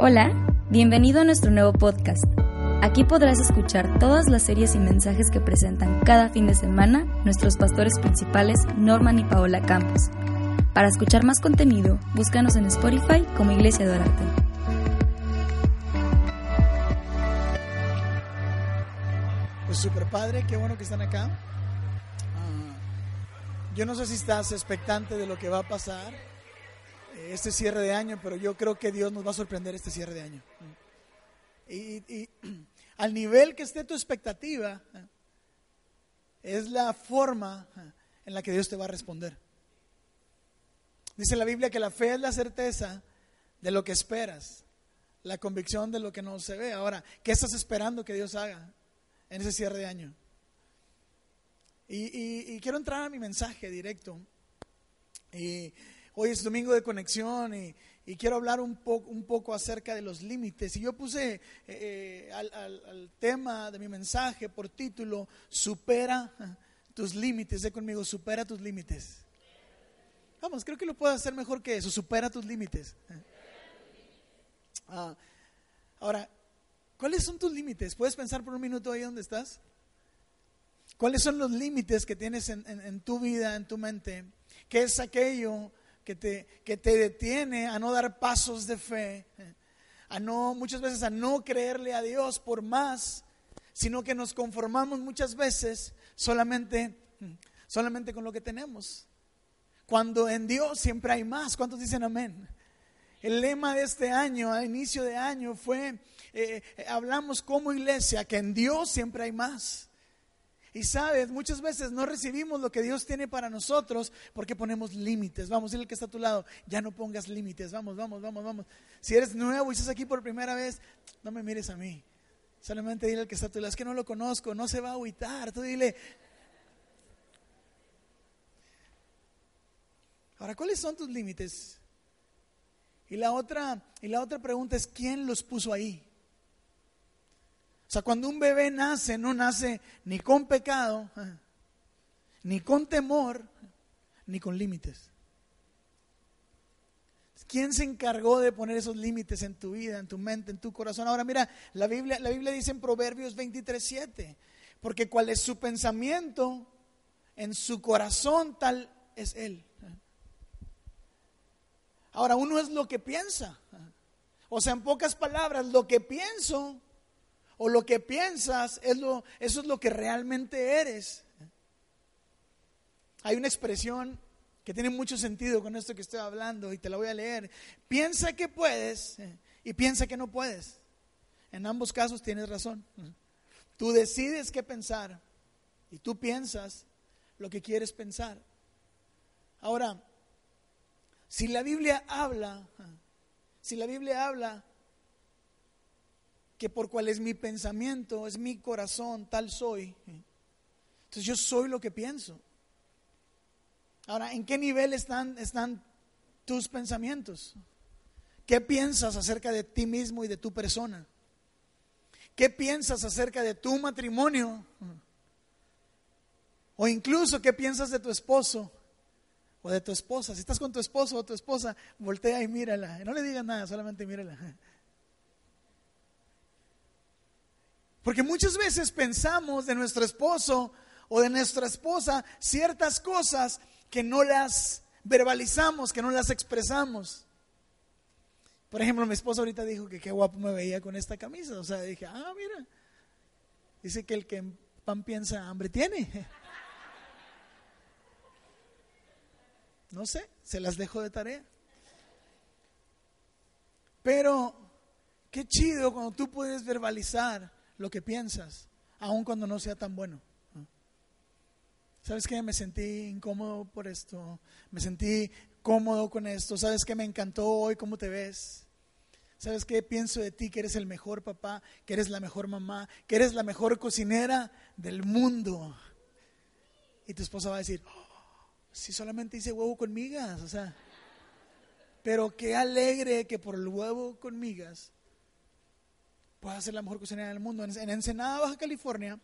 Hola, bienvenido a nuestro nuevo podcast. Aquí podrás escuchar todas las series y mensajes que presentan cada fin de semana nuestros pastores principales Norman y Paola Campos. Para escuchar más contenido, búscanos en Spotify como Iglesia de Orarte. Pues super padre, qué bueno que están acá. Ah, yo no sé si estás expectante de lo que va a pasar este cierre de año, pero yo creo que Dios nos va a sorprender este cierre de año. Y, al nivel que esté tu expectativa, eh, es la forma eh, en la que Dios te va a responder. Dice la Biblia que la fe es la certeza de lo que esperas, la convicción de lo que no se ve. Ahora, ¿qué estás esperando que Dios haga en ese cierre de año? Y- y quiero entrar a mi mensaje directo. Y hoy es domingo de conexión y, y quiero hablar un, un poco acerca de los límites. Y yo puse eh, eh, al, tema de mi mensaje por título, supera tus límites. De conmigo, supera tus límites. Vamos, creo que lo puedo hacer mejor que eso, supera tus límites. Ah, ahora, ¿cuáles son tus límites? ¿Puedes pensar por un minuto ahí donde estás? ¿Cuáles son los límites que tienes en, en- en tu vida, en tu mente? ¿Qué es aquello que te, que te detiene a no dar pasos de fe? A no, muchas veces a no creerle a Dios por más, sino que nos conformamos muchas veces solamente, solamente con lo que tenemos. Cuando en Dios siempre hay más. ¿Cuántos dicen amén? El lema de este año, a inicio de año, fue, eh, eh, hablamos como iglesia, que en Dios siempre hay más. Y sabes, muchas veces no recibimos lo que Dios tiene para nosotros porque ponemos límites. Vamos, dile que está a tu lado, ya no pongas límites. Vamos, vamos, vamos, vamos. Si eres nuevo y estás aquí por primera vez, no me mires a mí. Solamente dile al que está a tu lado, es que no lo conozco, no se va a agüitar. Tú dile. Ahora, ¿cuáles son tus límites? Y la otra, y la otra pregunta es, ¿quién los puso ahí? O sea, cuando un bebé nace, no nace ni con pecado, ni con temor, ni con límites. ¿Quién se encargó de poner esos límites en tu vida, en tu mente, en tu corazón? Ahora mira, la Biblia, la Biblia dice en Proverbios 23:7, porque cuál es su pensamiento en su corazón, tal es él. Ahora, uno es lo que piensa. O sea, en pocas palabras, lo que pienso o lo que piensas, es lo, eso es lo que realmente eres. Hay una expresión que tiene mucho sentido con esto que estoy hablando y te la voy a leer. Piensa que puedes eh, y piensa que no puedes. En ambos casos tienes razón. Tú decides qué pensar y tú piensas lo que quieres pensar. Ahora, si la Biblia habla, si la Biblia habla que por cuál es mi pensamiento, es mi corazón, tal soy. Entonces yo soy lo que pienso. Ahora, ¿en qué nivel están, están tus pensamientos? ¿Qué piensas acerca de ti mismo y de tu persona? ¿Qué piensas acerca de tu matrimonio? O incluso, ¿qué piensas de tu esposo o de tu esposa? Si estás con tu esposo o tu esposa, voltea y mírala. No le digas nada, solamente mírala. Porque muchas veces pensamos de nuestro esposo o de nuestra esposa ciertas cosas que no las verbalizamos, que no las expresamos. Por ejemplo, mi esposa ahorita dijo que qué guapo me veía con esta camisa. O sea, dije, ah, mira. Dice que el que en pan piensa hambre tiene. No sé, se las dejo de tarea. Pero qué chido cuando tú puedes verbalizar lo que piensas, aun cuando no sea tan bueno. ¿Sabes qué? Me sentí incómodo por esto. Me sentí cómodo con esto. ¿Sabes qué? Me encantó hoy cómo te ves. ¿Sabes qué? Pienso de ti que eres el mejor papá, que eres la mejor mamá, que eres la mejor cocinera del mundo. Y tu esposa va a decir, oh, si solamente hice huevo con migas, o sea, pero qué alegre que por el huevo con migas pueda ser la mejor cocinera del mundo. En Ensenada, Baja California,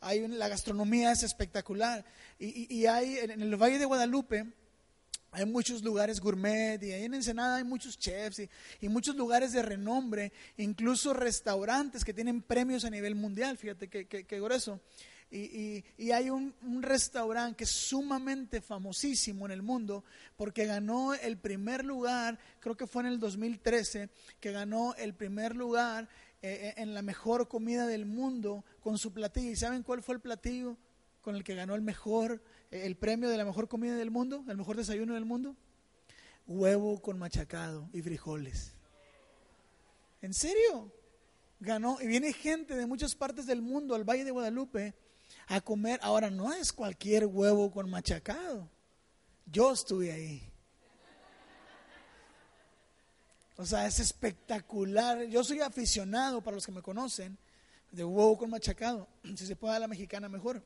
hay la gastronomía es espectacular. Y, hay en el Valle de Guadalupe hay muchos lugares gourmet y ahí en Ensenada hay muchos chefs y, muchos lugares de renombre, incluso restaurantes que tienen premios a nivel mundial. Fíjate qué grueso. Y, y, hay un, un restaurante que es sumamente famosísimo en el mundo porque ganó el primer lugar, creo que fue en el 2013, que ganó el primer lugar eh, eh, en la mejor comida del mundo con su platillo. ¿Y saben cuál fue el platillo con el que ganó el mejor, eh, el premio de la mejor comida del mundo, el mejor desayuno del mundo? Huevo con machacado y frijoles. ¿En serio? Ganó. Y viene gente de muchas partes del mundo al Valle de Guadalupe a comer. Ahora no es cualquier huevo con machacado. Yo estuve ahí. O sea, es espectacular. Yo soy aficionado, para los que me conocen, de huevo con machacado. Si se puede a la mexicana, mejor.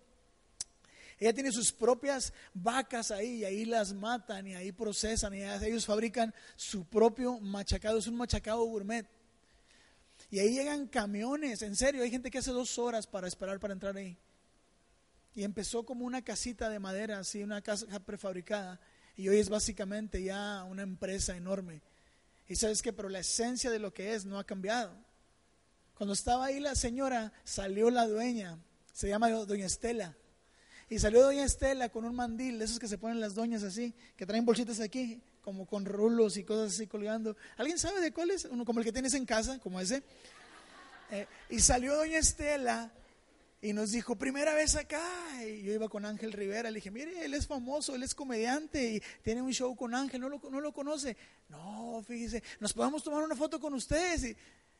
Ella tiene sus propias vacas ahí y ahí las matan y ahí procesan y ellos fabrican su propio machacado. Es un machacado gourmet. Y ahí llegan camiones, en serio, hay gente que hace dos horas para esperar para entrar ahí. Y empezó como una casita de madera, así, una casa prefabricada. Y hoy es básicamente ya una empresa enorme. Y sabes que, pero la esencia de lo que es no ha cambiado. Cuando estaba ahí la señora, salió la dueña, se llama Doña Estela. Y salió Doña Estela con un mandil, de esos que se ponen las doñas así, que traen bolsitas aquí, como con rulos y cosas así colgando. ¿Alguien sabe de cuál es? Uno como el que tienes en casa, como ese. Eh, y salió Doña Estela y nos dijo, primera vez acá. Y yo iba con Ángel Rivera, le dije, mire, él es famoso, él es comediante y tiene un show con Ángel, no lo, no lo conoce. No, fíjese, nos podemos tomar una foto con ustedes. Y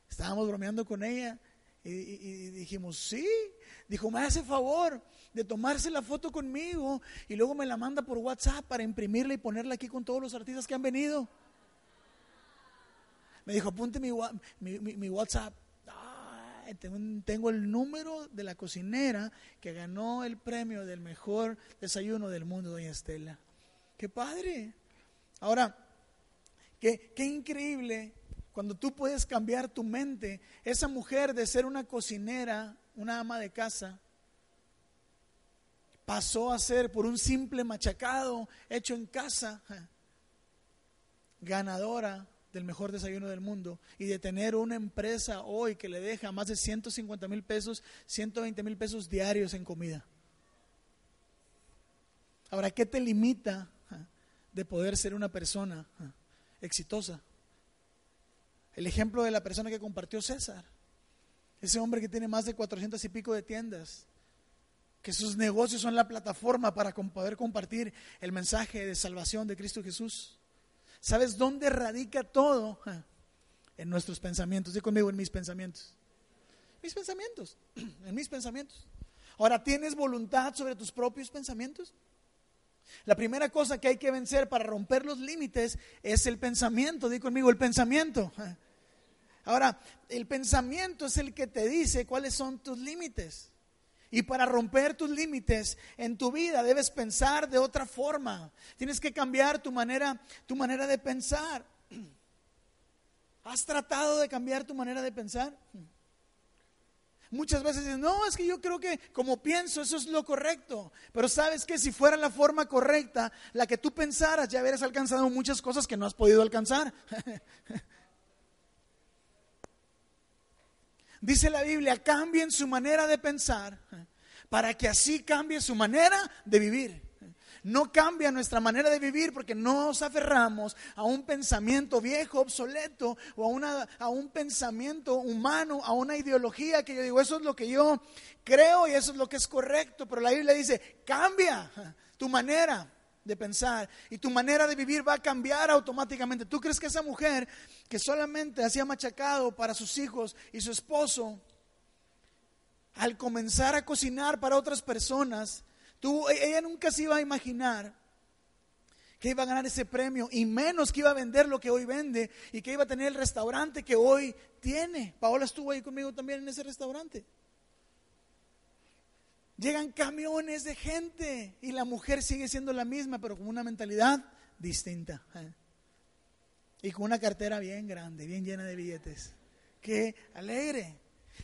estábamos bromeando con ella y, dijimos, sí. Dijo, me hace favor de tomarse la foto conmigo y luego me la manda por WhatsApp para imprimirla y ponerla aquí con todos los artistas que han venido. Me dijo, apunte mi WhatsApp tengo, el número de la cocinera que ganó el premio del mejor desayuno del mundo, doña Estela. ¡Qué padre! Ahora, qué, qué increíble cuando tú puedes cambiar tu mente. Esa mujer de ser una cocinera, una ama de casa, pasó a ser por un simple machacado hecho en casa, ganadora del mejor desayuno del mundo y de tener una empresa hoy que le deja más de 150 mil pesos, 120 mil pesos diarios en comida. Ahora, ¿qué te limita de poder ser una persona exitosa? El ejemplo de la persona que compartió César, ese hombre que tiene más de 400 y pico de tiendas, que sus negocios son la plataforma para poder compartir el mensaje de salvación de Cristo Jesús. ¿Sabes dónde radica todo? En nuestros pensamientos. Dí conmigo en mis pensamientos. Mis pensamientos. En mis pensamientos. Ahora, ¿tienes voluntad sobre tus propios pensamientos? La primera cosa que hay que vencer para romper los límites es el pensamiento. Dí conmigo el pensamiento. Ahora, el pensamiento es el que te dice cuáles son tus límites. Y para romper tus límites en tu vida debes pensar de otra forma. Tienes que cambiar tu manera, tu manera de pensar. ¿Has tratado de cambiar tu manera de pensar? Muchas veces dicen, no, es que yo creo que como pienso, eso es lo correcto. Pero sabes que si fuera la forma correcta, la que tú pensaras, ya hubieras alcanzado muchas cosas que no has podido alcanzar. Dice la Biblia, cambien su manera de pensar para que así cambie su manera de vivir. No cambia nuestra manera de vivir porque no nos aferramos a un pensamiento viejo, obsoleto, o a, una, a un pensamiento humano, a una ideología que yo digo, eso es lo que yo creo y eso es lo que es correcto. Pero la Biblia dice, cambia tu manera de pensar y tu manera de vivir va a cambiar automáticamente. ¿Tú crees que esa mujer que solamente hacía machacado para sus hijos y su esposo, al comenzar a cocinar para otras personas, Tú, e, ella nunca se iba a imaginar que iba a ganar ese premio y menos que iba a vender lo que hoy vende y que iba a tener el restaurante que hoy tiene. Paola estuvo ahí conmigo también en ese restaurante. Llegan camiones de gente y la mujer sigue siendo la misma, pero con una mentalidad distinta. ¿eh? Y con una cartera bien grande, bien llena de billetes. Qué alegre.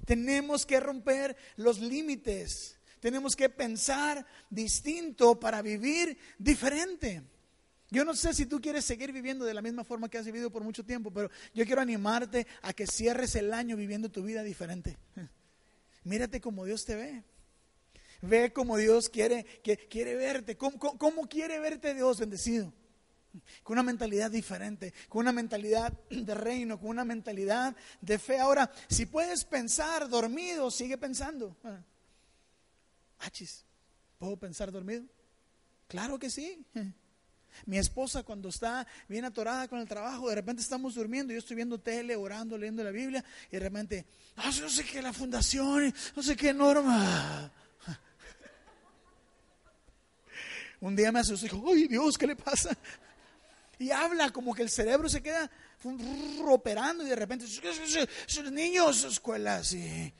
Tenemos que romper los límites. Tenemos que pensar distinto para vivir diferente. Yo no sé si tú quieres seguir viviendo de la misma forma que has vivido por mucho tiempo, pero yo quiero animarte a que cierres el año viviendo tu vida diferente. Mírate como Dios te ve. Ve como Dios quiere, que, quiere verte. ¿Cómo, quiere verte Dios bendecido? Con una mentalidad diferente, con una mentalidad de reino, con una mentalidad de fe. Ahora, si puedes pensar dormido, sigue pensando. Achis, ¿puedo pensar dormido? Claro que sí. Mi esposa cuando está bien atorada con el trabajo, de repente estamos durmiendo, yo estoy viendo tele, orando, leyendo la Biblia, y de repente, ah, no sé qué, la fundación, no sé qué norma. Un día me asustó y dijo, ¡ay Dios, qué le pasa! Y habla como que el cerebro se queda operando y de repente, son niños, escuelas, y...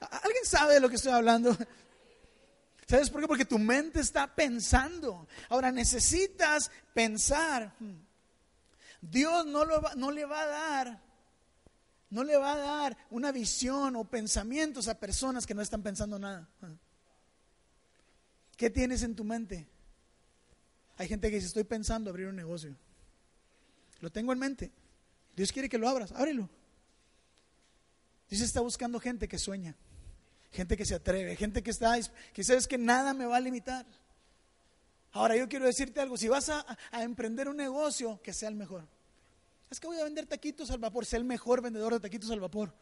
¿Alguien sabe de lo que estoy hablando? ¿Sabes por qué? Porque tu mente está pensando. Ahora necesitas pensar. Dios no, lo no le va a dar, no le va a dar una visión o pensamientos a personas que no están pensando nada. ¿Qué tienes en tu mente? Hay gente que dice, estoy pensando abrir un negocio. Lo tengo en mente. Dios quiere que lo abras, ábrelo. Dios está buscando gente que sueña gente que se atreve, gente que está, que sabes que nada me va a limitar. Ahora yo quiero decirte algo, si vas a, emprender un negocio, que sea el mejor. Es que voy a vender taquitos al vapor, sea el mejor vendedor de taquitos al vapor.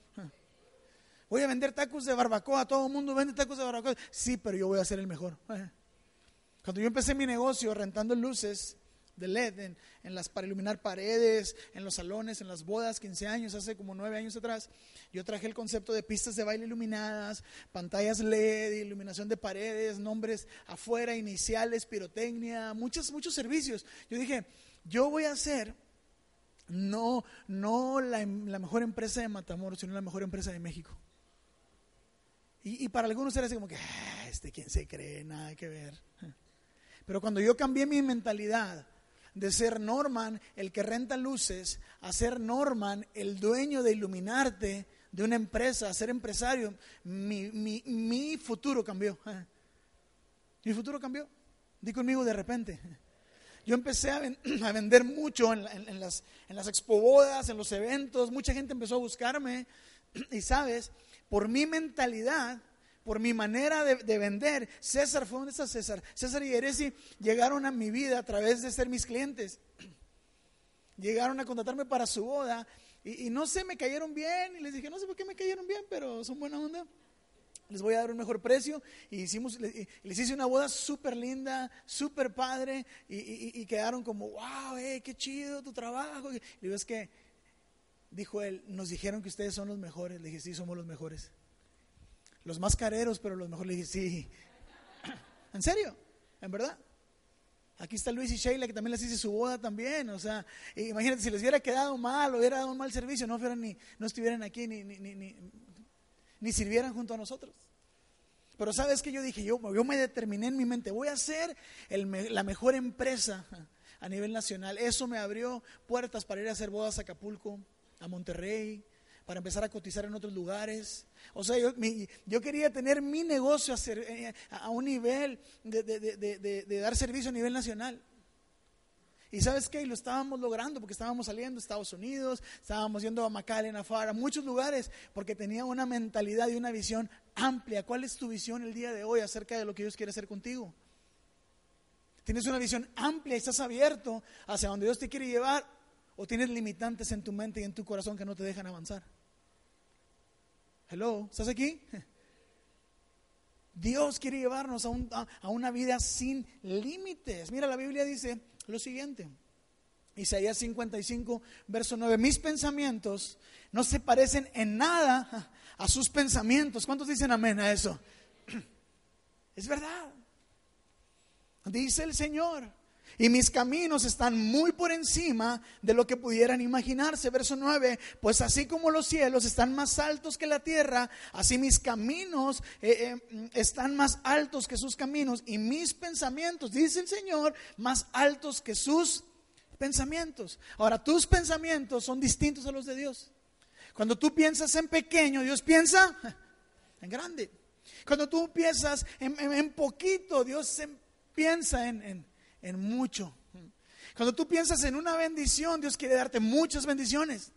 Voy a vender tacos de barbacoa, todo el mundo vende tacos de barbacoa. Sí, pero yo voy a ser el mejor. Cuando yo empecé mi negocio rentando luces, de LED en, las para iluminar paredes, en los salones, en las bodas, 15 años, hace como 9 años atrás. Yo traje el concepto de pistas de baile iluminadas, pantallas LED, iluminación de paredes, nombres afuera, iniciales, pirotecnia, muchos, muchos servicios. Yo dije, yo voy a hacer no, no la, mejor empresa de Matamoros, sino la mejor empresa de México. Y, para algunos era así como que, ah, este, ¿quién se cree? Nada que ver. Pero cuando yo cambié mi mentalidad de ser Norman el que renta luces a ser Norman el dueño de iluminarte de una empresa, a ser empresario, mi, mi, futuro cambió. Mi futuro cambió. Di conmigo de repente. Yo empecé a, vender mucho en, en, las, en las en los eventos, mucha gente empezó a buscarme y sabes, por mi mentalidad, por mi manera de, vender. César, ¿fue donde está César? César y Eresi llegaron a mi vida a través de ser mis clientes. Llegaron a contratarme para su boda y, no sé, me cayeron bien y les dije, no sé por qué me cayeron bien, pero son buena onda. Les voy a dar un mejor precio. Y hicimos, les hice una boda súper linda, súper padre. Y, quedaron como, wow, eh, qué chido tu trabajo. Y digo, que, dijo él, nos dijeron que ustedes son los mejores. Le dije, sí, somos los mejores los más careros, pero los mejores. Le dije, sí. ¿En serio? ¿En verdad? Aquí está Luis y Sheila, que también les hice su boda también. O sea, imagínate, si les hubiera quedado mal hubiera dado un mal servicio, no, fueran ni, no estuvieran aquí ni, ni, ni, ni, sirvieran junto a nosotros. Pero sabes que yo dije, yo, yo me determiné en mi mente, voy a ser la mejor empresa a nivel nacional. Eso me abrió puertas para ir a hacer bodas a Acapulco, a Monterrey, para empezar a cotizar en otros lugares. O sea, yo, yo quería tener mi negocio a, eh, un nivel de, de, dar servicio a nivel nacional. Y sabes qué, lo estábamos logrando porque estábamos saliendo a Estados Unidos, estábamos yendo a McAllen, a Far, a muchos lugares, porque tenía una mentalidad y una visión amplia. ¿Cuál es tu visión el día de hoy acerca de lo que Dios quiere hacer contigo? ¿Tienes una visión amplia y estás abierto hacia donde Dios te quiere llevar? ¿O tienes limitantes en tu mente y en tu corazón que no te dejan avanzar? Hello, ¿estás aquí? Dios quiere llevarnos a, una vida sin límites. Mira, la Biblia dice lo siguiente. Isaías 55, verso 9. Mis pensamientos no se parecen en nada a sus pensamientos. ¿Cuántos dicen amén a eso? Es verdad. Dice el Señor. Y mis caminos están muy por encima de lo que pudieran imaginarse. Verso 9, pues así como los cielos están más altos que la tierra, así mis caminos eh, eh, están más altos que sus caminos y mis pensamientos, dice el Señor, más altos que sus pensamientos. Ahora, tus pensamientos son distintos a los de Dios. Cuando tú piensas en pequeño, Dios piensa en grande. Cuando tú piensas en, poquito, Dios piensa en en mucho. Cuando tú piensas en una bendición, Dios quiere darte muchas bendiciones.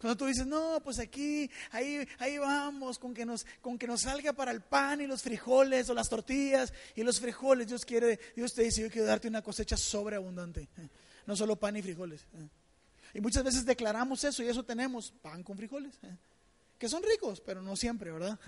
Cuando tú dices, no, pues aquí, ahí, ahí vamos, con que, nos, con que nos salga para el pan y los frijoles o las tortillas y los frijoles, Dios quiere, Dios te dice, yo quiero darte una cosecha sobreabundante, no solo pan y frijoles. Y muchas veces declaramos eso y eso tenemos, pan con frijoles, que son ricos, pero no siempre, ¿verdad?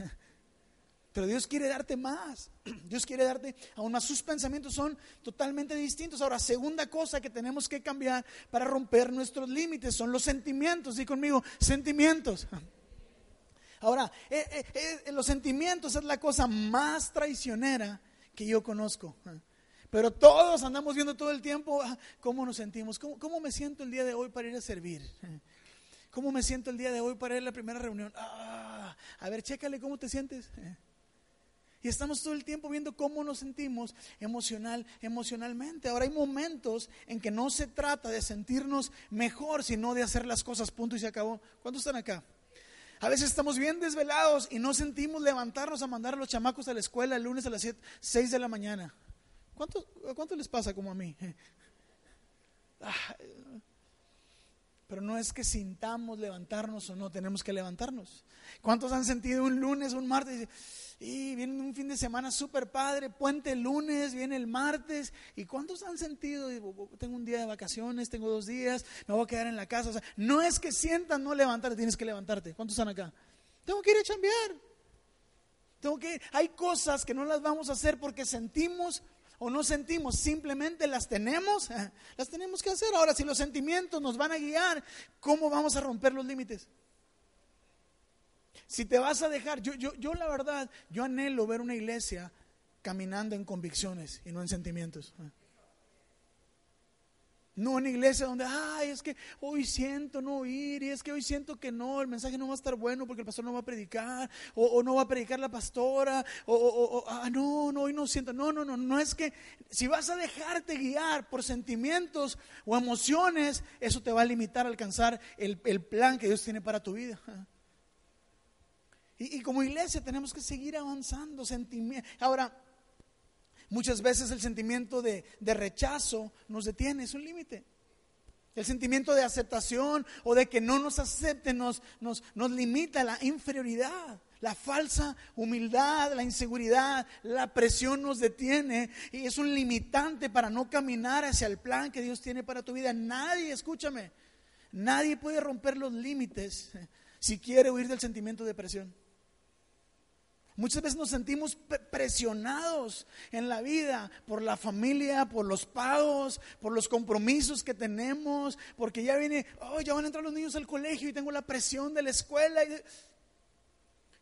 Pero Dios quiere darte más. Dios quiere darte aún más. Sus pensamientos son totalmente distintos. Ahora, segunda cosa que tenemos que cambiar para romper nuestros límites son los sentimientos. Di conmigo, sentimientos. Ahora, eh, eh, eh, los sentimientos es la cosa más traicionera que yo conozco. Pero todos andamos viendo todo el tiempo ah, cómo nos sentimos, cómo, cómo me siento el día de hoy para ir a servir. ¿Cómo me siento el día de hoy para ir a la primera reunión? Ah, a ver, chécale cómo te sientes. Y estamos todo el tiempo viendo cómo nos sentimos emocional, emocionalmente. Ahora hay momentos en que no se trata de sentirnos mejor, sino de hacer las cosas, punto y se acabó. ¿Cuántos están acá? A veces estamos bien desvelados y no sentimos levantarnos a mandar a los chamacos a la escuela el lunes a las 6 de la mañana. ¿Cuánto, ¿Cuánto les pasa como a mí? Ah, pero no es que sintamos levantarnos o no, tenemos que levantarnos. ¿Cuántos han sentido un lunes, un martes? Y viene un fin de semana súper padre, puente el lunes, viene el martes. ¿Y cuántos han sentido? Tengo un día de vacaciones, tengo dos días, me voy a quedar en la casa. O sea, no es que sientan no levantarte, tienes que levantarte. ¿Cuántos están acá? Tengo que ir a chambear. Tengo que, hay cosas que no las vamos a hacer porque sentimos o no sentimos, simplemente las tenemos, las tenemos que hacer. Ahora, si los sentimientos nos van a guiar, ¿cómo vamos a romper los límites? Si te vas a dejar, yo, yo, yo la verdad, yo anhelo ver una iglesia caminando en convicciones y no en sentimientos. No una iglesia donde, ay, es que hoy siento no ir, y es que hoy siento que no, el mensaje no va a estar bueno porque el pastor no va a predicar, o, no va a predicar la pastora, o, ah, no, no, hoy no siento. No, no, no, no es que si vas a dejarte guiar por sentimientos o emociones, eso te va a limitar a alcanzar el, el plan que Dios tiene para tu vida. Y, como iglesia tenemos que seguir avanzando. Ahora, muchas veces el sentimiento de, rechazo nos detiene, es un límite. El sentimiento de aceptación o de que no nos acepten nos, nos, nos limita la inferioridad. La falsa humildad, la inseguridad, la presión nos detiene y es un limitante para no caminar hacia el plan que Dios tiene para tu vida. Nadie, escúchame, nadie puede romper los límites si quiere huir del sentimiento de presión. Muchas veces nos sentimos presionados en la vida por la familia, por los pagos, por los compromisos que tenemos, porque ya viene, oh, ya van a entrar los niños al colegio y tengo la presión de la escuela.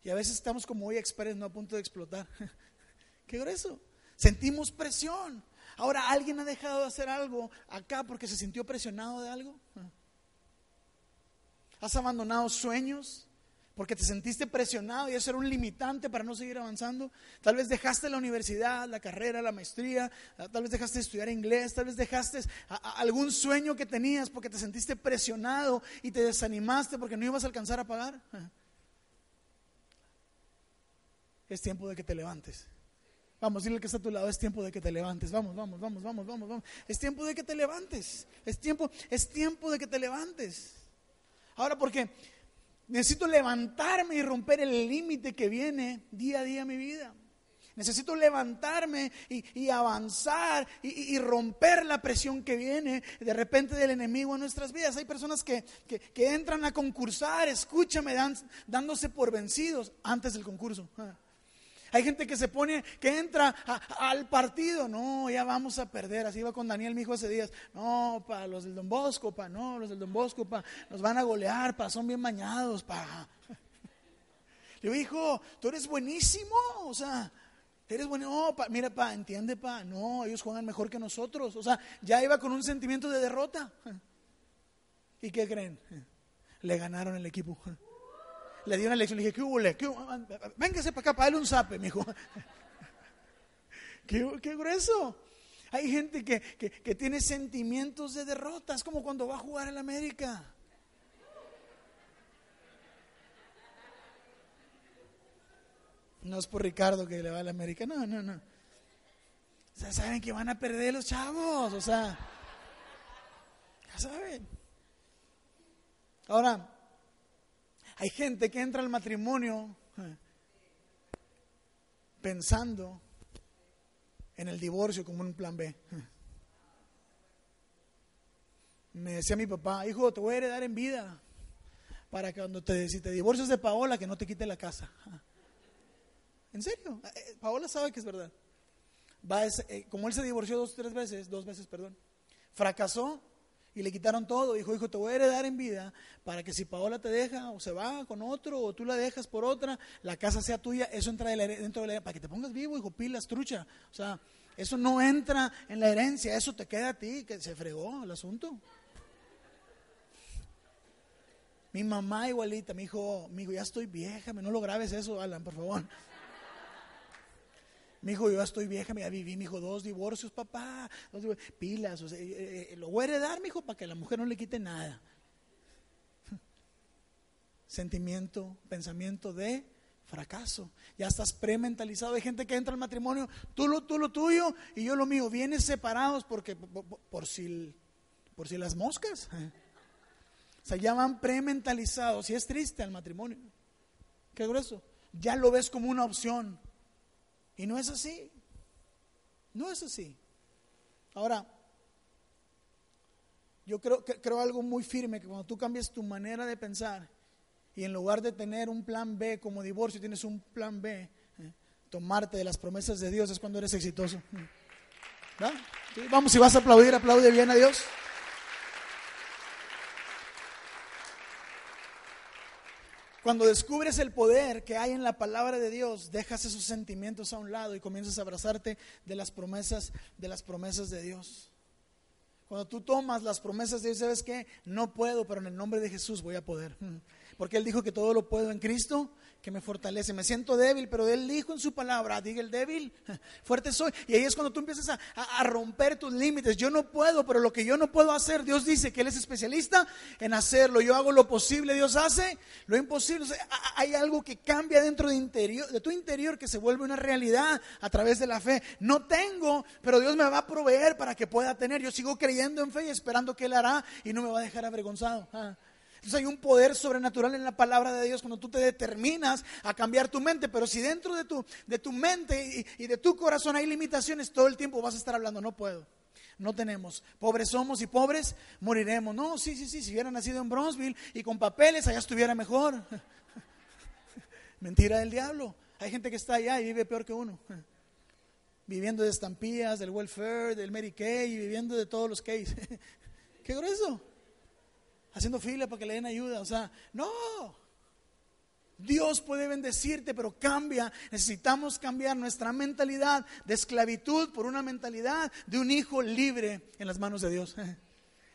Y, a veces estamos como hoy express, no a punto de explotar. Qué grueso. Sentimos presión. Ahora, ¿alguien ha dejado de hacer algo acá porque se sintió presionado de algo? ¿Has abandonado sueños? Porque te sentiste presionado y eso era un limitante para no seguir avanzando. Tal vez dejaste la universidad, la carrera, la maestría, ah, tal vez dejaste de estudiar inglés, tal vez dejaste algún sueño que tenías porque te sentiste presionado y te desanimaste porque no ibas a alcanzar a pagar. Es tiempo de que te levantes. Vamos, dile que está a tu lado, es tiempo de que te levantes. Vamos, vamos, vamos, vamos, vamos, vamos. Es tiempo de que te levantes. Es tiempo, es tiempo de que te levantes. Ahora, porque Necesito levantarme y romper el límite que viene día a día mi vida. Necesito levantarme y, avanzar y, romper la presión que viene de repente del enemigo en nuestras vidas. Hay personas que, entran a concursar, escúchame, dándose por vencidos antes del concurso. Hay gente que se pone, que entra al partido, no, ya vamos a perder. Así iba con Daniel, mi hijo, hace días. No, pa, los del Don Bosco, pa, no, los del Don Bosco, pa, nos van a golear, pa, son bien bañados, pa. Le digo, hijo, tú eres buenísimo, o sea, Eres bueno, no, pa, mira, pa, entiende, pa, no, ellos juegan mejor que nosotros. O sea, ya iba con un sentimiento de derrota. ¿Y qué creen? Le ganaron el equipo. Le dio una lección, le dije, ¿qué hubo? ¿Qué hubo? Véngase para acá, para darle un zape, mijo. ¿Qué, qué grueso. Hay gente que, que, que tiene sentimientos de derrota, es como cuando va a jugar en América. No es por Ricardo que le va a la América, no, no, no. O sea, saben que van a perder los chavos, o sea, ya saben. Ahora, hay gente que entra al matrimonio eh, pensando en el divorcio como un plan B. Me decía mi papá, hijo, te voy a heredar en vida para que cuando te, si te divorcias de Paola, que no te quite la casa. ¿En serio? Eh, eh, Paola sabe que es verdad. Va eh, como él se divorció dos, tres veces, dos veces, perdón, fracasó y le quitaron todo. Dijo, hijo, te voy a heredar en vida para que si Paola te deja o se va con otro o tú la dejas por otra, la casa sea tuya. Eso entra dentro de la para que te pongas vivo, hijo, pilas, trucha. O sea, eso no entra en la herencia, eso te queda a ti, que se fregó el asunto. Mi mamá igualita, me dijo, mi hijo, ya estoy vieja, no lo grabes eso, Alan, por favor. Mi hijo, yo ya estoy vieja, ya viví, mi hijo, dos divorcios, papá, pilas, o sea, eh, eh, eh, lo voy a heredar, mi hijo, para que la mujer no le quite nada. Sentimiento, pensamiento de fracaso. Ya estás prementalizado. Hay gente que entra al matrimonio, tú lo, tú lo tuyo y yo lo mío. Vienes separados porque por, si, por si las moscas. O sea, ya van prementalizados. Y es triste el matrimonio. Qué grueso. Ya lo ves como una opción. Y no es así. No es así. Ahora, yo creo, creo algo muy firme, que cuando tú cambias tu manera de pensar y en lugar de tener un plan B como divorcio, tienes un plan B, eh, tomarte de las promesas de Dios es cuando eres exitoso. Vamos, si vas a aplaudir, aplaude bien a Dios. Cuando descubres el poder que hay en la palabra de Dios, dejas esos sentimientos a un lado y comienzas a abrazarte de las promesas, de las promesas de Dios. Cuando tú tomas las promesas de Dios, ¿sabes qué? No puedo, pero en el nombre de Jesús voy a poder. Porque Él dijo que todo lo puedo en Cristo que me fortalece. Me siento débil, pero Él dijo en su palabra, diga el débil, fuerte soy. Y ahí es cuando tú empiezas a, romper tus límites. Yo no puedo, pero lo que yo no puedo hacer, Dios dice que Él es especialista en hacerlo. Yo hago lo posible, Dios hace lo imposible. hay algo que cambia dentro de, interior, de tu interior que se vuelve una realidad a través de la fe. No tengo, pero Dios me va a proveer para que pueda tener. Yo sigo creyendo en fe y esperando que Él hará y no me va a dejar avergonzado. Ah. Entonces hay un poder sobrenatural en la palabra de Dios cuando tú te determinas a cambiar tu mente, pero si dentro de tu, de tu mente y, de tu corazón hay limitaciones, todo el tiempo vas a estar hablando, no puedo. No tenemos. Pobres somos y pobres moriremos. No, sí, sí, sí. Si hubiera nacido en Bronzeville y con papeles, allá estuviera mejor. Mentira del diablo. Hay gente que está allá y vive peor que uno. Viviendo de estampillas, del welfare, del Kay y viviendo de todos los Kays. Qué grueso haciendo fila para que le den ayuda. O sea, no. Dios puede bendecirte, pero cambia. Necesitamos cambiar nuestra mentalidad de esclavitud por una mentalidad de un hijo libre en las manos de Dios.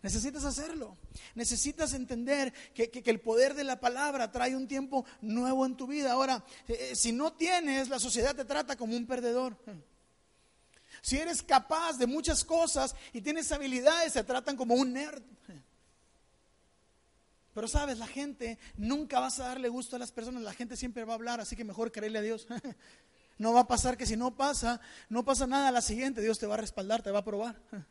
Necesitas hacerlo. Necesitas entender que, el poder de la palabra trae un tiempo nuevo en tu vida. Ahora, eh, eh, si no tienes, la sociedad te trata como un perdedor. Si eres capaz de muchas cosas y tienes habilidades, te tratan como un nerd. Pero sabes, la gente nunca vas a darle gusto a las personas, la gente siempre va a hablar, así que mejor creerle a Dios. No va a pasar que si no pasa, no pasa nada a la siguiente, Dios te va a respaldar, te va a probar.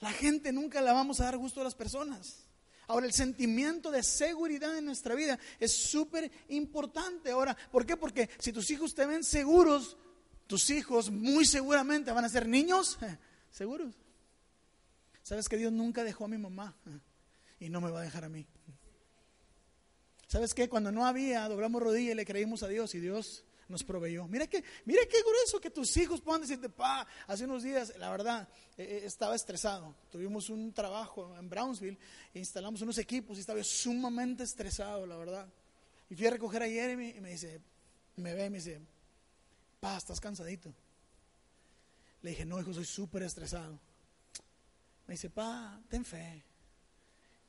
La gente nunca la vamos a dar gusto a las personas. Ahora, el sentimiento de seguridad en nuestra vida es súper importante. Ahora, ¿por qué? Porque si tus hijos te ven seguros, tus hijos muy seguramente van a ser niños seguros. ¿Sabes que Dios nunca dejó a mi mamá? Y no me va a dejar a mí. ¿Sabes qué? Cuando no había, doblamos rodillas y le creímos a Dios y Dios nos proveyó. Mira que, mira qué grueso que tus hijos puedan decirte, pa, hace unos días, la verdad, eh, eh, estaba estresado. Tuvimos un trabajo en Brownsville, instalamos unos equipos y estaba sumamente estresado, la verdad. Y fui a recoger a Jeremy y me dice, me ve y me dice, pa, estás cansadito. Le dije, no, hijo, soy súper estresado. Me dice, pa, ten fe,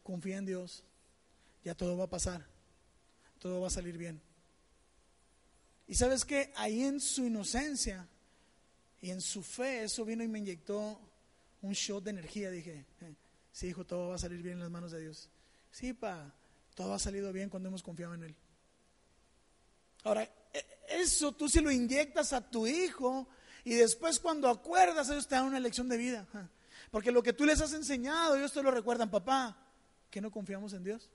confía en Dios, ya todo va a pasar, todo va a salir bien. Y sabes que ahí en su inocencia y en su fe, eso vino y me inyectó un shot de energía. Dije, eh, sí, hijo, todo va a salir bien en las manos de Dios. Sí, pa, todo ha salido bien cuando hemos confiado en Él. Ahora, e, eso tú se lo inyectas a tu hijo y después cuando acuerdas, ellos te dan una lección de vida. Porque lo que tú les has enseñado, ellos te lo recuerdan, papá, que no confiamos en Dios.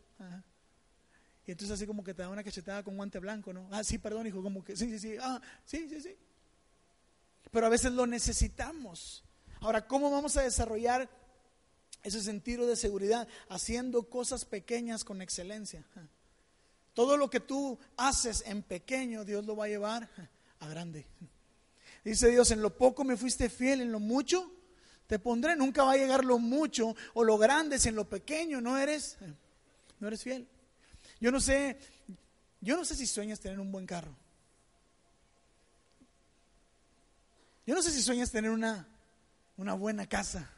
Y entonces así como que te da una cachetada con guante blanco, ¿no? Ah, sí, perdón, hijo, como que sí, sí, sí, ah, sí, sí, sí. Pero a veces lo necesitamos. Ahora, ¿cómo vamos a desarrollar ese sentido de seguridad? Haciendo cosas pequeñas con excelencia. Todo lo que tú haces en pequeño, Dios lo va a llevar a grande. Dice Dios, en lo poco me fuiste fiel, en lo mucho te pondré. Nunca va a llegar lo mucho o lo grande si en lo pequeño no eres, no eres fiel. Yo no sé, yo no sé si sueñas tener un buen carro. Yo no sé si sueñas tener una, una buena casa.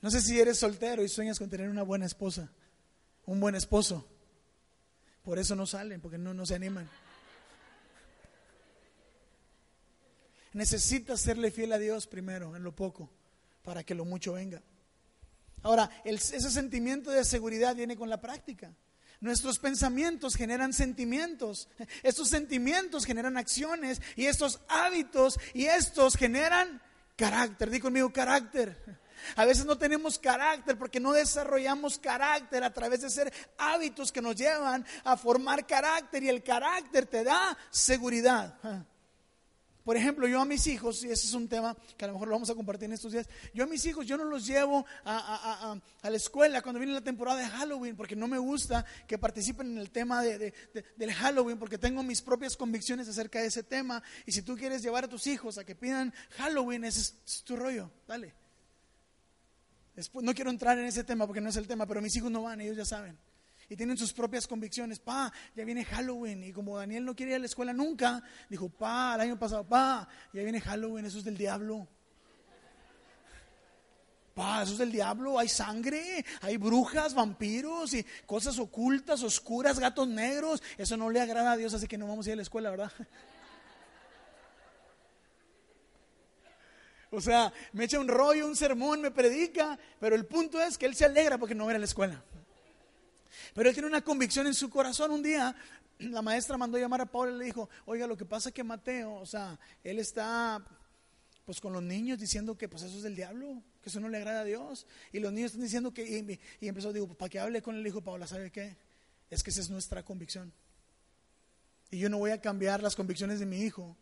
No sé si eres soltero y sueñas con tener una buena esposa, un buen esposo. Por eso no salen, porque no, no se animan. Necesitas serle fiel a Dios primero, en lo poco, para que lo mucho venga. Ahora, ese sentimiento de seguridad viene con la práctica. Nuestros pensamientos generan sentimientos. Estos sentimientos generan acciones y estos hábitos y estos generan carácter. Di conmigo carácter. A veces no tenemos carácter porque no desarrollamos carácter a través de ser hábitos que nos llevan a formar carácter y el carácter te da seguridad. Por ejemplo, yo a mis hijos, y ese es un tema que a lo mejor lo vamos a compartir en estos días, yo a mis hijos yo no los llevo a, la escuela cuando viene la temporada de Halloween, porque no me gusta que participen en el tema de, del Halloween, porque tengo mis propias convicciones acerca de ese tema, y si tú quieres llevar a tus hijos a que pidan Halloween, ese es tu rollo, dale. No quiero entrar en ese tema porque no es el tema, pero mis hijos no van, ellos ya saben y tienen sus propias convicciones. Pa, ya viene Halloween. Y como Daniel no quiere ir a la escuela nunca, dijo, pa, el año pasado, pa, ya viene Halloween, eso es del diablo. Pa, eso es del diablo, hay sangre, hay brujas, vampiros y cosas ocultas, oscuras, gatos negros. Eso no le agrada a Dios, así que no vamos a ir a la escuela, ¿verdad? O sea, me echa un rollo, un sermón, me predica, pero el punto es que él se alegra porque no va a la escuela. Pero él tiene una convicción en su corazón. Un día la maestra mandó llamar a Pablo y le dijo, oiga, lo que pasa es que Mateo, o sea, él está pues con los niños diciendo que pues eso es del diablo, que eso no le agrada a Dios. Y los niños están diciendo que, y, empezó, digo, para que hable con él, dijo Paula, ¿sabe qué? Es que esa es nuestra convicción. Y yo no voy a cambiar las convicciones de mi hijo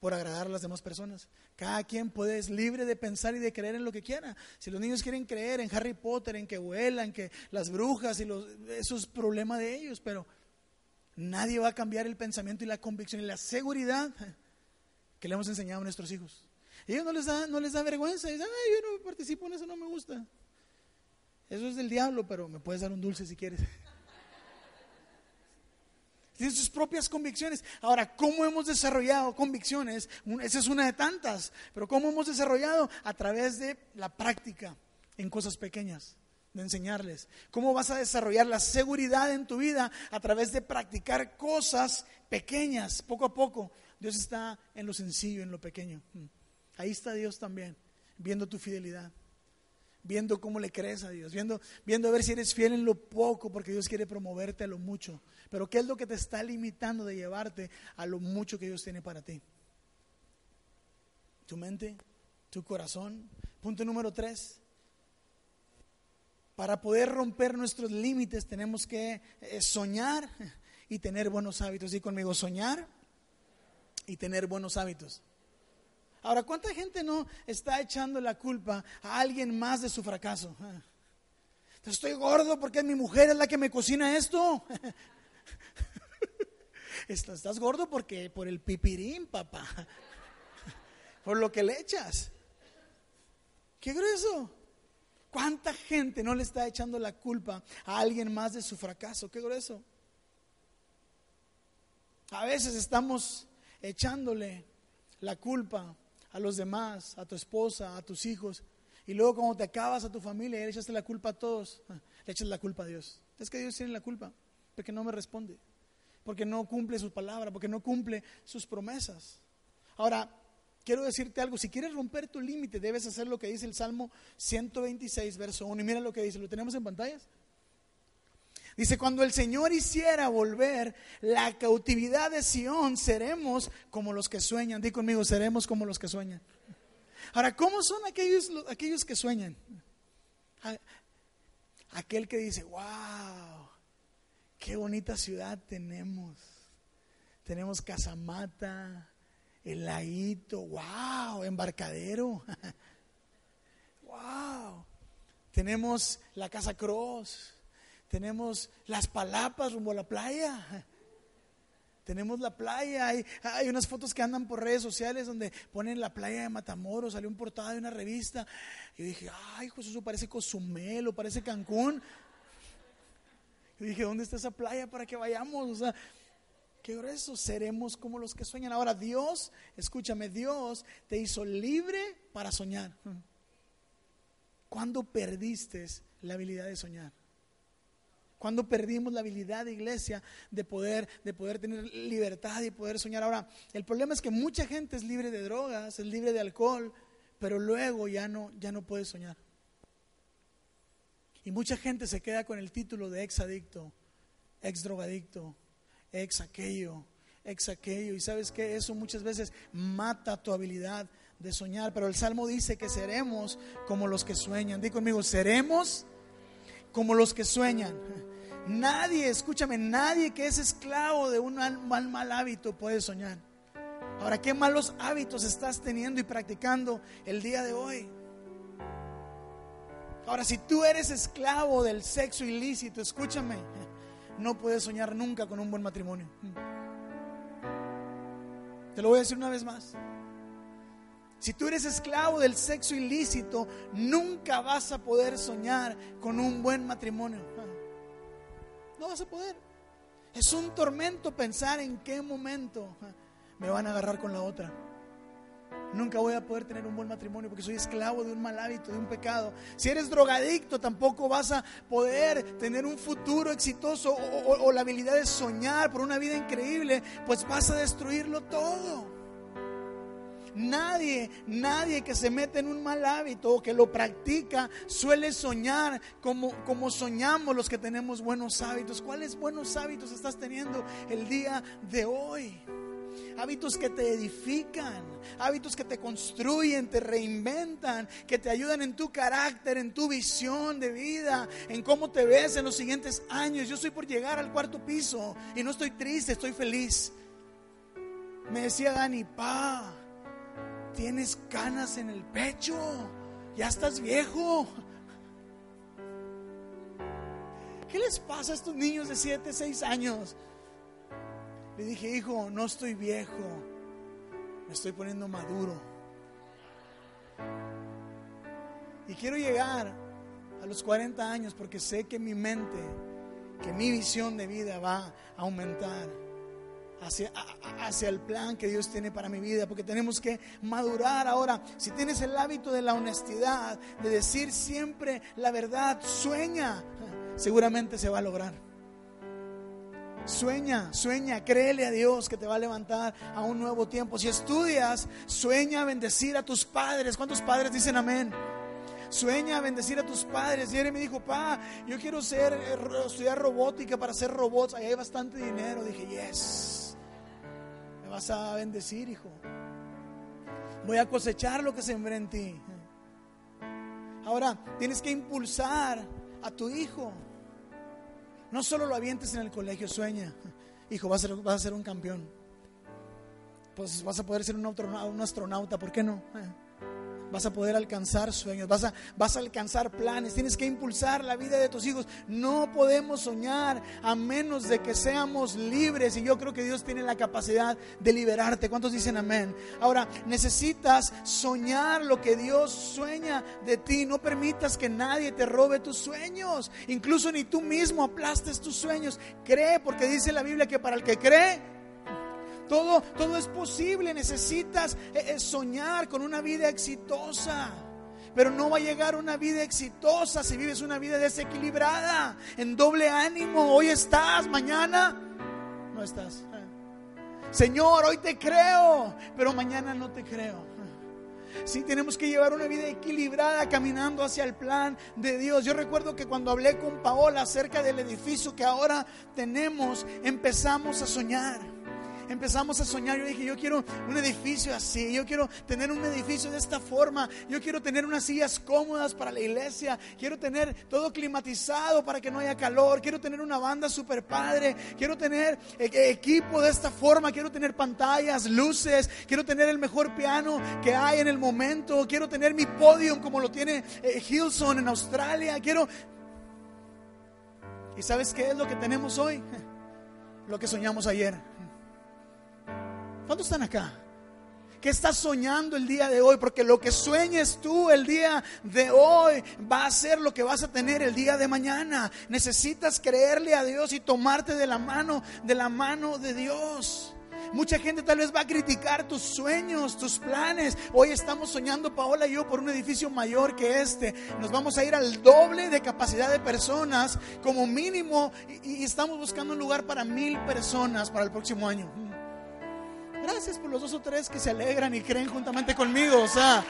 por agradar a las demás personas. Cada quien puede, es libre de pensar y de creer en lo que quiera. Si los niños quieren creer en Harry Potter, en que vuelan, que las brujas, y los, eso es problema de ellos, pero nadie va a cambiar el pensamiento y la convicción y la seguridad que le hemos enseñado a nuestros hijos. Y ellos no les da, no les da vergüenza, dicen, ay, yo no participo en eso, no me gusta. Eso es del diablo, pero me puedes dar un dulce si quieres. Tienen sus propias convicciones. Ahora, ¿cómo hemos desarrollado convicciones? Esa es una de tantas. Pero ¿cómo hemos desarrollado? A través de la práctica en cosas pequeñas, de enseñarles. ¿Cómo vas a desarrollar la seguridad en tu vida? A través de practicar cosas pequeñas, poco a poco. Dios está en lo sencillo, en lo pequeño. Mm. Ahí está Dios también, viendo tu fidelidad viendo cómo le crees a Dios, viendo, viendo a ver si eres fiel en lo poco, porque Dios quiere promoverte a lo mucho. Pero ¿qué es lo que te está limitando de llevarte a lo mucho que Dios tiene para ti? Tu mente, tu corazón. Punto número tres. Para poder romper nuestros límites tenemos que eh, soñar y tener buenos hábitos. Y conmigo, soñar y tener buenos hábitos. Ahora, ¿cuánta gente no está echando la culpa a alguien más de su fracaso? Estoy gordo porque mi mujer es la que me cocina esto. Estás gordo porque por el pipirín, papá. Por lo que le echas. Qué grueso. ¿Cuánta gente no le está echando la culpa a alguien más de su fracaso? Qué grueso. A veces estamos echándole la culpa a los demás, a tu esposa, a tus hijos, y luego cuando te acabas a tu familia le echaste la culpa a todos, le echas la culpa a Dios. Es que Dios tiene la culpa, porque no me responde, porque no cumple su palabra, porque no cumple sus promesas. Ahora, quiero decirte algo, si quieres romper tu límite, debes hacer lo que dice el Salmo 126, verso 1. Y mira lo que dice, ¿lo tenemos en pantallas? Dice, cuando el Señor hiciera volver la cautividad de Sión, seremos como los que sueñan. Di conmigo, seremos como los que sueñan. Ahora, ¿cómo son aquellos, aquellos que sueñan? Aquel que dice, wow, qué bonita ciudad tenemos. Tenemos Casamata, el laito, wow, embarcadero. wow. Tenemos la Casa Cross tenemos las palapas rumbo a la playa. Tenemos la playa, hay, hay, unas fotos que andan por redes sociales donde ponen la playa de Matamoros, salió un portada de una revista. Y dije, ay, pues eso parece Cozumel o parece Cancún. Y dije, ¿dónde está esa playa para que vayamos? O sea, qué grueso, seremos como los que sueñan. Ahora, Dios, escúchame, Dios te hizo libre para soñar. ¿Cuándo perdiste la habilidad de soñar? Cuando perdimos la habilidad de iglesia de poder, de poder tener libertad y poder soñar. Ahora, el problema es que mucha gente es libre de drogas, es libre de alcohol, pero luego ya no, ya no puede soñar. Y mucha gente se queda con el título de ex adicto, ex drogadicto, ex aquello, ex aquello. Y sabes que eso muchas veces mata tu habilidad de soñar. Pero el Salmo dice que seremos como los que sueñan. Di conmigo, seremos como los que sueñan. Nadie, escúchame, nadie que es esclavo de un mal, mal hábito puede soñar. Ahora, ¿qué malos hábitos estás teniendo y practicando el día de hoy? Ahora, si tú eres esclavo del sexo ilícito, escúchame, no puedes soñar nunca con un buen matrimonio. Te lo voy a decir una vez más. Si tú eres esclavo del sexo ilícito, nunca vas a poder soñar con un buen matrimonio. No vas a poder. Es un tormento pensar en qué momento me van a agarrar con la otra. Nunca voy a poder tener un buen matrimonio porque soy esclavo de un mal hábito, de un pecado. Si eres drogadicto, tampoco vas a poder tener un futuro exitoso o, o la habilidad de soñar por una vida increíble, pues vas a destruirlo todo. Nadie, nadie que se mete en un mal hábito o que lo practica suele soñar como, como soñamos los que tenemos buenos hábitos. ¿Cuáles buenos hábitos estás teniendo el día de hoy? hábitos que te edifican, hábitos que te construyen, te reinventan, que te ayudan en tu carácter, en tu visión de vida, en cómo te ves en los siguientes años. Yo estoy por llegar al cuarto piso y no estoy triste, estoy feliz. Me decía Dani, pa, tienes canas en el pecho, ya estás viejo. ¿Qué les pasa a estos niños de 7, 6 años? Le dije, hijo, no estoy viejo, me estoy poniendo maduro. Y quiero llegar a los 40 años porque sé que mi mente, que mi visión de vida va a aumentar hacia, hacia el plan que Dios tiene para mi vida, porque tenemos que madurar ahora. Si tienes el hábito de la honestidad, de decir siempre la verdad, sueña, seguramente se va a lograr. Sueña, sueña, créele a Dios que te va a levantar a un nuevo tiempo. Si estudias, sueña bendecir a tus padres. ¿Cuántos padres dicen amén? Sueña bendecir a tus padres. Y me dijo, pa, yo quiero ser, eh, estudiar robótica para hacer robots. Ahí hay bastante dinero. Dije, yes vas a bendecir, hijo. Voy a cosechar lo que sembré en ti. Ahora, tienes que impulsar a tu hijo. No solo lo avientes en el colegio, sueña. Hijo, vas a ser, vas a ser un campeón. Pues vas a poder ser un astronauta, ¿por qué no? Vas a poder alcanzar sueños, vas a, vas a alcanzar planes, tienes que impulsar la vida de tus hijos. No podemos soñar a menos de que seamos libres y yo creo que Dios tiene la capacidad de liberarte. ¿Cuántos dicen amén? Ahora, necesitas soñar lo que Dios sueña de ti. No permitas que nadie te robe tus sueños, incluso ni tú mismo aplastes tus sueños. Cree porque dice la Biblia que para el que cree, Todo, todo es posible. Necesitas eh, eh, soñar con una vida exitosa. Pero no va a llegar una vida exitosa si vives una vida desequilibrada, en doble ánimo. Hoy estás, mañana no estás. Señor, hoy te creo, pero mañana no te creo. Sí, tenemos que llevar una vida equilibrada caminando hacia el plan de Dios. Yo recuerdo que cuando hablé con Paola acerca del edificio que ahora tenemos, empezamos a soñar empezamos a soñar. Yo dije, yo quiero un edificio así, yo quiero tener un edificio de esta forma, yo quiero tener unas sillas cómodas para la iglesia, quiero tener todo climatizado para que no haya calor, quiero tener una banda super padre, quiero tener e-, e-, equipo de esta forma, quiero tener pantallas, luces, quiero tener el mejor piano que hay en el momento, quiero tener mi podium como lo tiene eh, Hilson en Australia, quiero... ¿Y sabes qué es lo que tenemos hoy? Lo que soñamos ayer. ¿Cuántos están acá? ¿Qué estás soñando el día de hoy? Porque lo que sueñes tú el día de hoy va a ser lo que vas a tener el día de mañana. Necesitas creerle a Dios y tomarte de la mano, de la mano de Dios. Mucha gente tal vez va a criticar tus sueños, tus planes. Hoy estamos soñando, Paola y yo, por un edificio mayor que este. Nos vamos a ir al doble de capacidad de personas como mínimo y, estamos buscando un lugar para mil personas para el próximo año. Gracias por los dos o tres que se alegran y creen juntamente conmigo. O sea,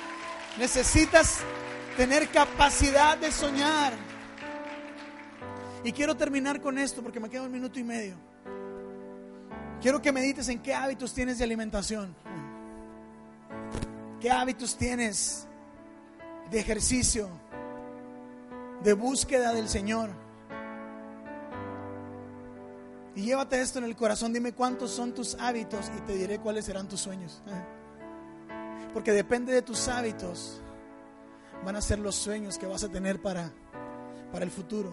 necesitas tener capacidad de soñar. Y quiero terminar con esto porque me queda un minuto y medio. Quiero que medites en qué hábitos tienes de alimentación. ¿Qué hábitos tienes de ejercicio? De búsqueda del Señor. Y llévate esto en el corazón, dime cuántos son tus hábitos y te diré cuáles serán tus sueños. Porque depende de tus hábitos, van a ser los sueños que vas a tener para, para el futuro.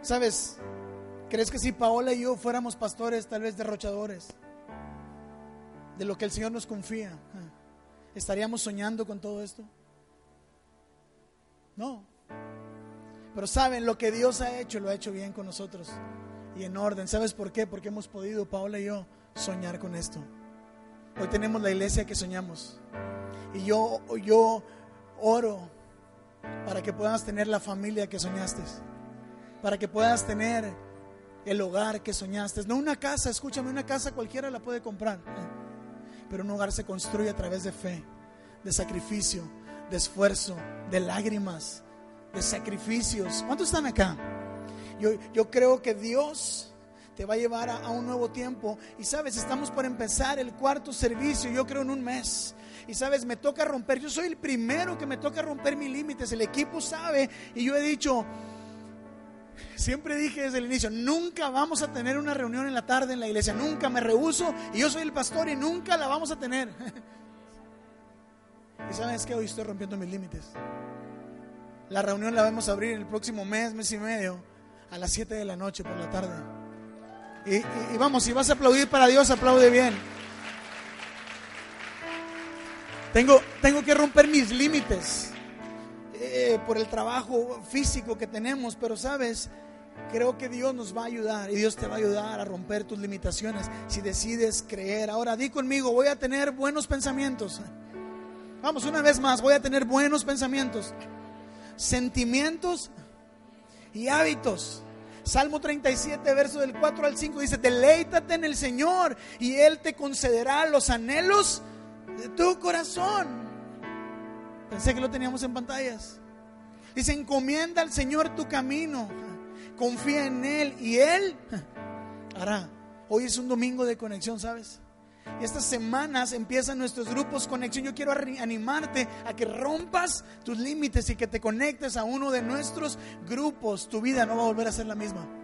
¿Sabes? ¿Crees que si Paola y yo fuéramos pastores, tal vez derrochadores, de lo que el Señor nos confía, estaríamos soñando con todo esto? No. Pero saben, lo que Dios ha hecho, lo ha hecho bien con nosotros y en orden. ¿Sabes por qué? Porque hemos podido, Paola y yo, soñar con esto. Hoy tenemos la iglesia que soñamos. Y yo, yo oro para que puedas tener la familia que soñaste. Para que puedas tener el hogar que soñaste. No una casa, escúchame, una casa cualquiera la puede comprar. Pero un hogar se construye a través de fe, de sacrificio, de esfuerzo, de lágrimas, de sacrificios. ¿Cuántos están acá? Yo, yo creo que Dios te va a llevar a, un nuevo tiempo. Y sabes, estamos por empezar el cuarto servicio, yo creo en un mes. Y sabes, me toca romper, yo soy el primero que me toca romper mis límites. El equipo sabe y yo he dicho, siempre dije desde el inicio, nunca vamos a tener una reunión en la tarde en la iglesia, nunca me rehuso y yo soy el pastor y nunca la vamos a tener. y sabes que hoy estoy rompiendo mis límites. La reunión la vamos a abrir el próximo mes, mes y medio, a las 7 de la noche por la tarde. Y, vamos, si vas a aplaudir para Dios, aplaude bien. Tengo, tengo que romper mis límites eh, por el trabajo físico que tenemos, pero sabes, creo que Dios nos va a ayudar y Dios te va a ayudar a romper tus limitaciones si decides creer. Ahora di conmigo, voy a tener buenos pensamientos. Vamos, una vez más, voy a tener buenos pensamientos sentimientos y hábitos. Salmo 37, verso del 4 al 5 dice, deleítate en el Señor y Él te concederá los anhelos de tu corazón. Pensé que lo teníamos en pantallas. Dice, encomienda al Señor tu camino, confía en Él y Él hará. Hoy es un domingo de conexión, ¿sabes? Estas semanas empiezan nuestros grupos conexión. Yo quiero animarte a que rompas tus límites y que te conectes a uno de nuestros grupos. Tu vida no va a volver a ser la misma.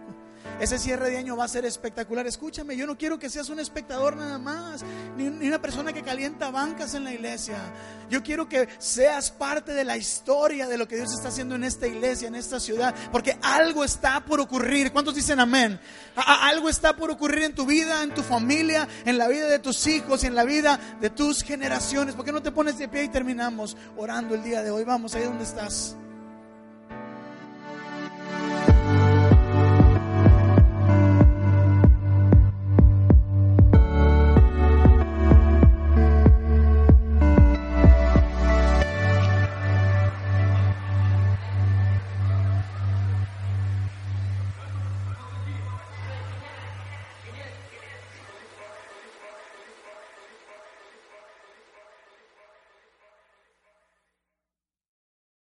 Ese cierre de año va a ser espectacular. Escúchame, yo no quiero que seas un espectador nada más, ni, una persona que calienta bancas en la iglesia. Yo quiero que seas parte de la historia de lo que Dios está haciendo en esta iglesia, en esta ciudad, porque algo está por ocurrir. ¿Cuántos dicen amén? algo está por ocurrir en tu vida, en tu familia, en la vida de tus hijos y en la vida de tus generaciones. ¿Por qué no te pones de pie y terminamos orando el día de hoy? Vamos, ahí donde estás.